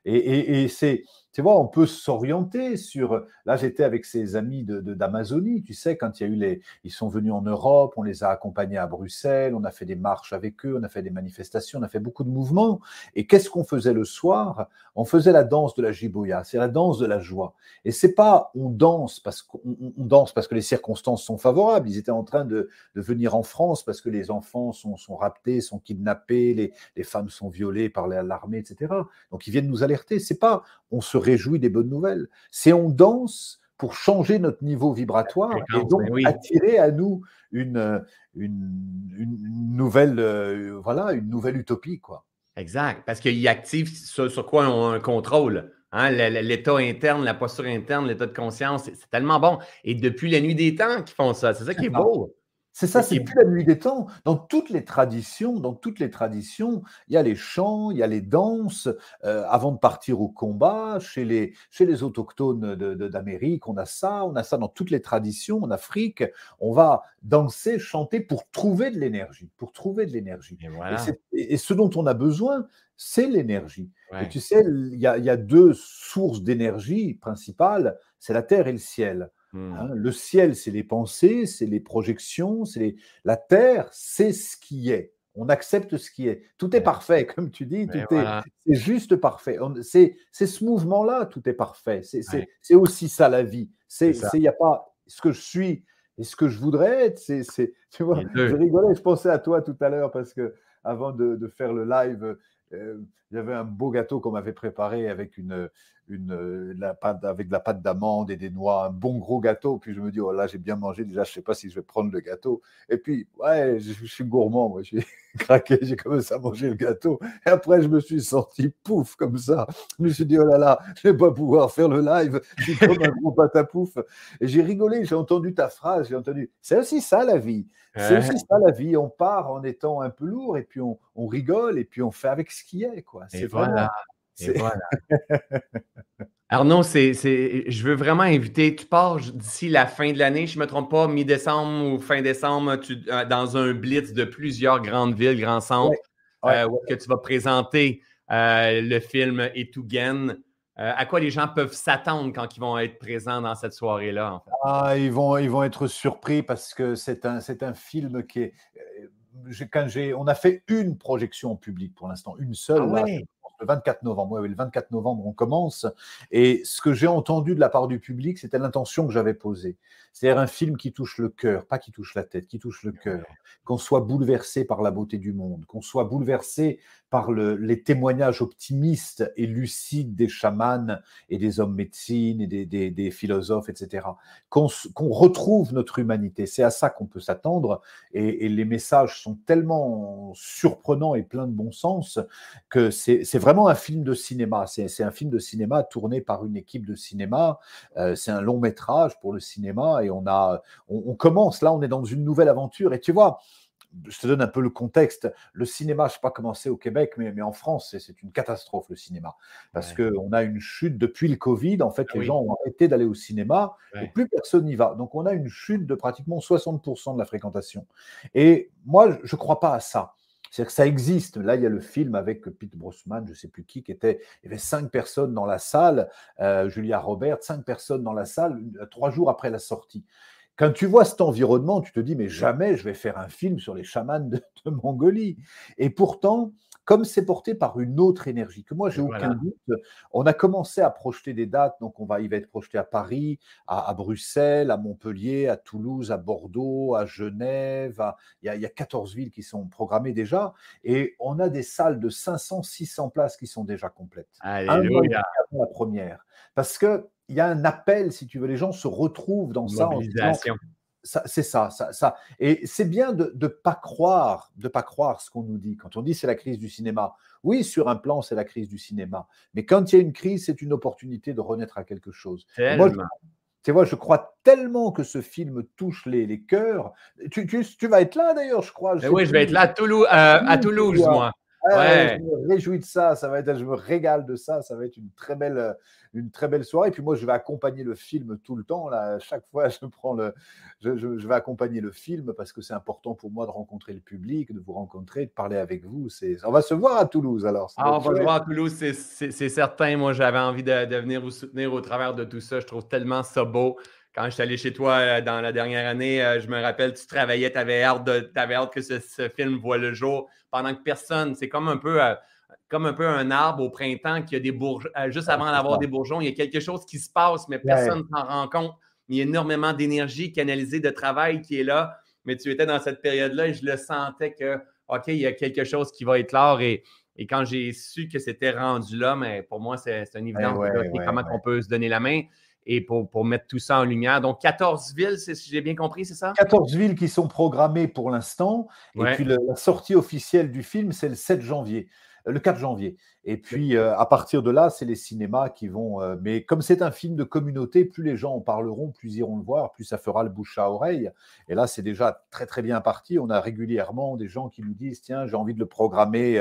et c'est tu vois, on peut s'orienter sur. Là, j'étais avec ces amis d'Amazonie, de, tu sais, quand il y a eu les. Ils sont venus en Europe, on les a accompagnés à Bruxelles, on a fait des marches avec eux, on a fait des manifestations, on a fait beaucoup de mouvements. Et qu'est-ce qu'on faisait le soir? On faisait la danse de la giboya, c'est la danse de la joie. Et c'est pas on danse parce qu'on danse parce que les circonstances sont favorables. Ils étaient en train de, de venir en France parce que les enfants sont, sont raptés, sont kidnappés, les, les femmes sont violées par l'armée, etc. Donc ils viennent nous alerter. C'est pas on se réjouit des bonnes nouvelles. C'est on danse pour changer notre niveau vibratoire et donc attirer à nous une, une, nouvelle, euh, voilà, une nouvelle utopie. Quoi. Exact, parce qu'il active sur, sur quoi on a un contrôle. Hein, l'état interne, la posture interne, l'état de conscience, c'est tellement bon. Et depuis la nuit des temps qu'ils font ça. C'est ça qui est beau. C'est ça, c'est plus la nuit des temps. Dans toutes les traditions, dans toutes les traditions, il y a les chants, il y a les danses. Euh, avant de partir au combat, chez les, chez les autochtones d'Amérique, on a ça, on a ça dans toutes les traditions. En Afrique, on va danser, chanter pour trouver de l'énergie, pour trouver de l'énergie. Et, ce dont on a besoin, c'est l'énergie. Et tu sais, il y a deux sources d'énergie principales, c'est la terre et le ciel. Mmh. Hein, le ciel, c'est les pensées, c'est les projections, c'est la terre, c'est ce qui est. On accepte ce qui est. Tout est parfait, (laughs) comme tu dis, tout est, c'est juste parfait. C'est ce mouvement-là, tout est parfait. C'est aussi ça la vie. C'est il n'y a pas ce que je suis et ce que je voudrais être. C'est tu vois. Je rigolais, je pensais à toi tout à l'heure parce que avant de, faire le live, euh, y avait un beau gâteau qu'on m'avait préparé avec une, pâte, avec de la pâte d'amande et des noix, un bon gros gâteau. Puis je me dis, oh là, j'ai bien mangé. Déjà, je ne sais pas si je vais prendre le gâteau. Et puis, ouais, je, suis gourmand. Moi, j'ai (laughs) craqué, j'ai commencé à manger le gâteau. Et après, je me suis senti pouf, comme ça. Je me suis dit, oh là là, je ne vais pas pouvoir faire le live. Je suis comme un gros pâte à pouf. Et j'ai rigolé, j'ai entendu ta phrase. J'ai entendu, c'est aussi ça la vie. C'est aussi ça la vie. On part en étant un peu lourd et puis on, on rigole et puis on fait avec ce qui est. Quoi. (laughs) C'est voilà. voilà. (laughs) Arnaud, c'est, je veux vraiment inviter, tu pars d'ici la fin de l'année, je ne me trompe pas, mi-décembre ou fin décembre, tu, euh, dans un blitz de plusieurs grandes villes, grands centres, euh, où que tu vas présenter euh, le film Etougen. à quoi les gens peuvent s'attendre quand ils vont être présents dans cette soirée-là? ah, ils, vont, ils vont être surpris parce que c'est un, c'est un film qui est. Quand j'ai, on a fait une projection en public pour l'instant, une seule. Ah le 24 novembre. Le 24 novembre, on commence. Et ce que j'ai entendu de la part du public, c'était l'intention que j'avais posée. C'est-à-dire un film qui touche le cœur, pas qui touche la tête, qui touche le cœur. Qu'on soit bouleversé par la beauté du monde, qu'on soit bouleversé par le, les témoignages optimistes et lucides des chamans et des hommes médecines et des philosophes, etc. Qu'on retrouve notre humanité. C'est à ça qu'on peut s'attendre. Et, et, les messages sont tellement surprenants et pleins de bon sens que c'est vraiment un film de cinéma. C'est un film de cinéma tourné par une équipe de cinéma. Euh, c'est un long métrage pour le cinéma et on a, on, commence là, on est dans une nouvelle aventure. Et tu vois, je te donne un peu le contexte. Le cinéma, je ne sais pas comment c'est au Québec, mais, mais en France, c'est une catastrophe le cinéma. Parce que qu'on a une chute depuis le Covid. En fait, ah les gens ont arrêté d'aller au cinéma et plus personne n'y va. Donc, on a une chute de pratiquement 60% de la fréquentation. Et moi, je ne crois pas à ça. C'est-à-dire que ça existe. Là, il y a le film avec Pete Brosman, je ne sais plus qui, qui était. Il y avait cinq personnes dans la salle, euh, Julia Robert, cinq personnes dans la salle, trois jours après la sortie. Quand tu vois cet environnement, tu te dis, mais jamais je vais faire un film sur les chamans de Mongolie. Et pourtant, comme c'est porté par une autre énergie, que moi, j'ai aucun doute. On a commencé à projeter des dates, donc on va, il va être projeté à Paris, à, Bruxelles, à Montpellier, à Toulouse, à Bordeaux, à Genève. il, y a, 14 villes qui sont programmées déjà, et on a des salles de 500, 600 places qui sont déjà complètes. Alléluia. la première. Parce qu'il y a un appel, si tu veux, les gens se retrouvent dans ça. C'est ça, ça, ça. Et c'est bien de ne pas croire, de pas croire ce qu'on nous dit. Quand on dit c'est la crise du cinéma, oui, sur un plan, c'est la crise du cinéma. Mais quand il y a une crise, c'est une opportunité de renaître à quelque chose. Moi, tu vois, je crois tellement que ce film touche les, les cœurs. Tu, tu, vas être là d'ailleurs, je crois. oui, je vais être là à Toulouse, euh, à Toulouse moi. Je me réjouis de ça, ça va être, je me régale de ça, ça va être une très belle, une très belle soirée. Et puis moi, je vais accompagner le film tout le temps. Là, chaque fois, (laughs) je prends le, je, je, vais accompagner le film parce que c'est important pour moi de rencontrer le public, de vous rencontrer, de parler avec vous. C'est, on va se voir à Toulouse alors. Ah, on va se voir à Toulouse, c'est, certain. Moi, j'avais envie de, de, venir vous soutenir au travers de tout ça. Je trouve tellement ça beau quand je suis allé chez toi euh, dans la dernière année, euh, je me rappelle, tu travaillais, tu avais hâte, hâte que ce, film voit le jour pendant que personne. C'est comme un peu. Euh, comme un peu un arbre au printemps qui a des bourgeons, juste avant d'avoir des bourgeons, il y a quelque chose qui se passe, mais personne ne s'en rend compte. Il y a énormément d'énergie canalisée, de travail qui est là. Mais tu étais dans cette période-là et je le sentais que, OK, il y a quelque chose qui va être là. Et, et quand j'ai su que c'était rendu là, mais pour moi, c'est un évident. comment on peut se donner la main et pour, mettre tout ça en lumière. Donc, 14 villes, si j'ai bien compris, c'est ça? 14 villes qui sont programmées pour l'instant. Et puis, la sortie officielle du film, c'est le 7 janvier. le 4 janvier. Et puis, euh, à partir de là, c'est les cinémas qui vont. Euh, mais comme c'est un film de communauté, plus les gens en parleront, plus ils iront le voir, plus ça fera le bouche à oreille. Et là, c'est déjà très, très bien parti. On a régulièrement des gens qui nous disent Tiens, j'ai envie de le programmer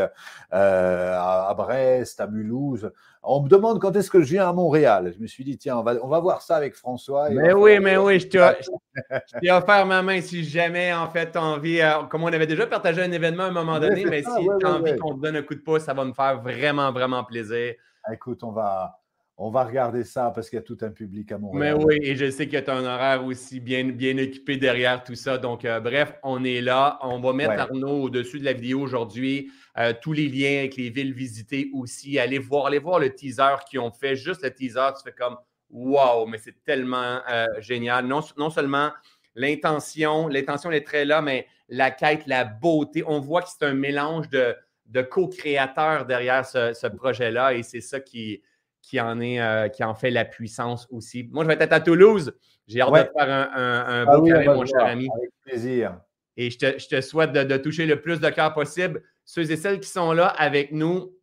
euh, à, Brest, à Mulhouse. On me demande quand est-ce que je viens à Montréal. Je me suis dit Tiens, on va, on va voir ça avec François. mais oui, mais oui, je t'ai offert ma main si jamais, en fait, tu as envie. comme on avait déjà partagé un événement à un moment donné, mais si tu as envie qu'on te donne un coup de pouce, ça va me faire vraiment vraiment, plaisir. Ah, écoute, on va, on va regarder ça parce qu'il y a tout un public à Montréal. Mais oui, et je sais qu'il y a un horaire aussi bien, bien occupé derrière tout ça. Donc, euh, bref, on est là. On va mettre Arnaud au-dessus de la vidéo aujourd'hui. Euh, tous les liens avec les villes visitées aussi. Allez voir, allez voir le teaser qu'ils ont fait. Juste le teaser, tu fais comme Wow, mais c'est tellement euh, génial. Non, non seulement l'intention, l'intention est très là, mais la quête, la beauté. On voit que c'est un mélange de de co-créateurs derrière ce, projet-là et c'est ça qui, qui, en est, euh, qui en fait la puissance aussi. Moi, je vais être à Toulouse. J'ai hâte de faire un, un, ah beau mon cher ami. Avec plaisir. Et je te, souhaite de, toucher le plus de cœur possible. Ceux et celles qui sont là avec nous,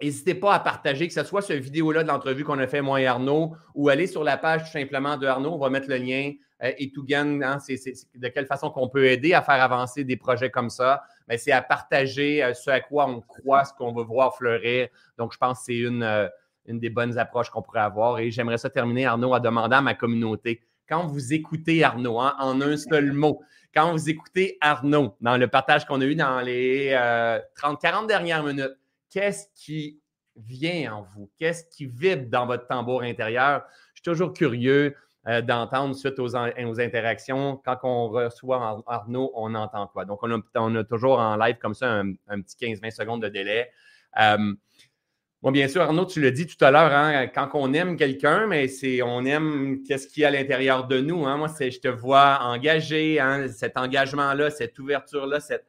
n'hésitez pas à partager, que ce soit ce vidéo-là de l'entrevue qu'on a fait, moi et Arnaud, ou aller sur la page tout simplement de Arnaud. On va mettre le lien. Euh, et tout gagne, hein, c'est de quelle façon qu'on peut aider à faire avancer des projets comme ça mais c'est à partager euh, ce à quoi on croit, ce qu'on veut voir fleurir. Donc, je pense que c'est une, euh, une des bonnes approches qu'on pourrait avoir. Et j'aimerais ça terminer, Arnaud, à demander à ma communauté, quand vous écoutez Arnaud, hein, en un seul mot, quand vous écoutez Arnaud dans le partage qu'on a eu dans les 30-40 euh, dernières minutes, qu'est-ce qui vient en vous? Qu'est-ce qui vibre dans votre tambour intérieur? Je suis toujours curieux. Euh, d'entendre suite aux, interactions. Quand on reçoit Arnaud, on entend quoi? Donc, on a, toujours en live comme ça un, petit 15-20 secondes de délai. Euh, bien sûr, Arnaud, tu l'as dit tout à l'heure, hein, quand on aime quelqu'un, mais c'est on aime qu'est-ce qu'il y a à l'intérieur de nous. Hein. Moi, c'est je te vois engagé, hein, cet engagement-là, cette ouverture-là, cette,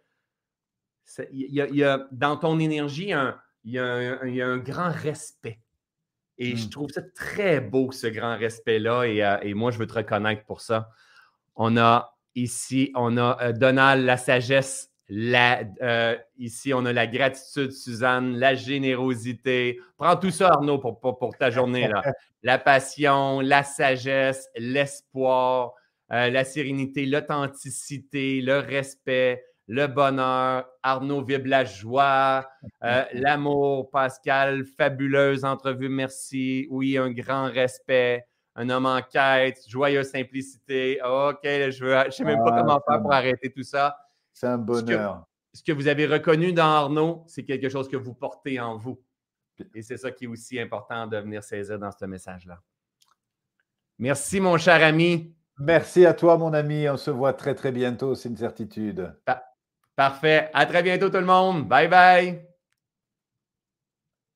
il y, a, dans ton énergie, il y, a un grand respect. Et je mmh. trouve ça très beau, ce grand respect-là. Euh, et, moi, je veux te reconnaître pour ça. On a ici, on a euh, Donald, la sagesse. La, euh, ici, on a la gratitude, Suzanne, la générosité. Prends tout ça, Arnaud, pour, pour, ta journée. Là. (laughs) La passion, la sagesse, l'espoir, la sérénité, l'authenticité, le respect, le bonheur, Arnaud vibre la joie, euh, (laughs) l'amour, Pascal, fabuleuse entrevue, merci. Oui, un grand respect, un homme en quête, joyeuse simplicité. OK, je ne sais même pas ah, comment faire pour arrêter tout ça. C'est un bonheur. Ce que, vous avez reconnu dans Arnaud, c'est quelque chose que vous portez en vous. Et c'est ça qui est aussi important de venir saisir dans ce message-là. Merci, mon cher ami. Merci à toi, mon ami. On se voit très, très bientôt, c'est une certitude. Parfait. À très bientôt tout le monde. Bye bye.